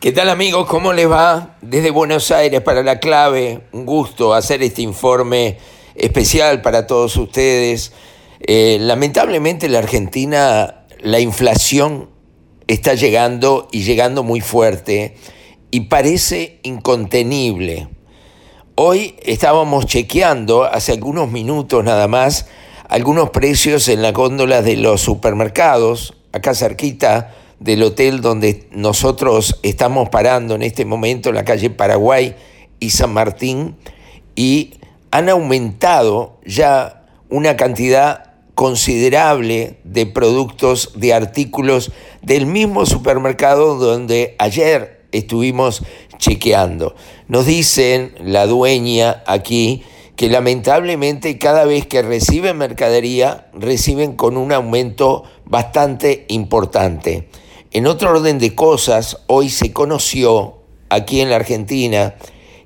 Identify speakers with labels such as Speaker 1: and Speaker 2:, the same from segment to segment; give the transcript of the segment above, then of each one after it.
Speaker 1: ¿Qué tal amigos? ¿Cómo les va? Desde Buenos Aires para la clave, un gusto hacer este informe especial para todos ustedes. Eh, lamentablemente en la Argentina la inflación está llegando y llegando muy fuerte y parece incontenible. Hoy estábamos chequeando, hace algunos minutos nada más, algunos precios en la góndola de los supermercados, acá cerquita del hotel donde nosotros estamos parando en este momento, en la calle Paraguay y San Martín, y han aumentado ya una cantidad considerable de productos, de artículos del mismo supermercado donde ayer estuvimos chequeando. Nos dicen la dueña aquí que lamentablemente cada vez que reciben mercadería reciben con un aumento bastante importante. En otro orden de cosas, hoy se conoció aquí en la Argentina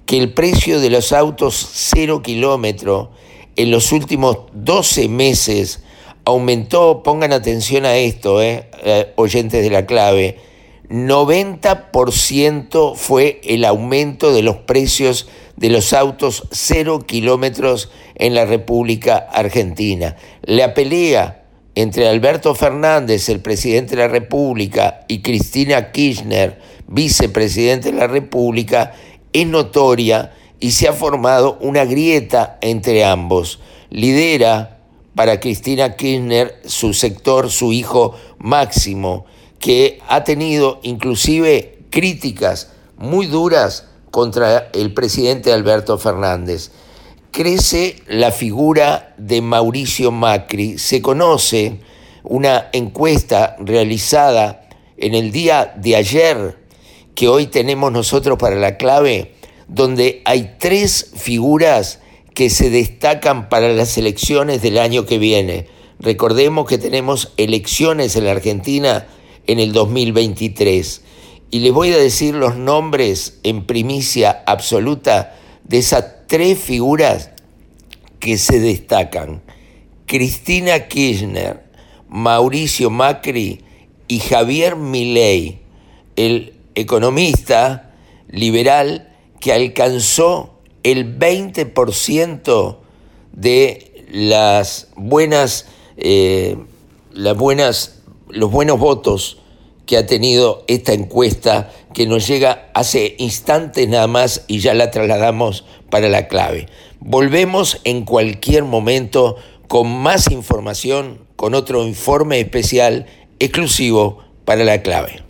Speaker 1: que el precio de los autos cero kilómetro en los últimos 12 meses aumentó, pongan atención a esto, eh, eh oyentes de la clave, 90% fue el aumento de los precios de los autos cero kilómetros en la República Argentina. La pelea entre Alberto Fernández, el presidente de la República, y Cristina Kirchner, vicepresidente de la República, es notoria y se ha formado una grieta entre ambos. Lidera para Cristina Kirchner su sector, su hijo Máximo, que ha tenido inclusive críticas muy duras contra el presidente Alberto Fernández crece la figura de Mauricio Macri. Se conoce una encuesta realizada en el día de ayer, que hoy tenemos nosotros para la clave, donde hay tres figuras que se destacan para las elecciones del año que viene. Recordemos que tenemos elecciones en la Argentina en el 2023. Y les voy a decir los nombres en primicia absoluta de esas tres figuras que se destacan. Cristina Kirchner, Mauricio Macri y Javier Milei, el economista liberal que alcanzó el 20% de las buenas, eh, las buenas, los buenos votos que ha tenido esta encuesta que nos llega hace instantes nada más y ya la trasladamos para la clave. Volvemos en cualquier momento con más información, con otro informe especial exclusivo para la clave.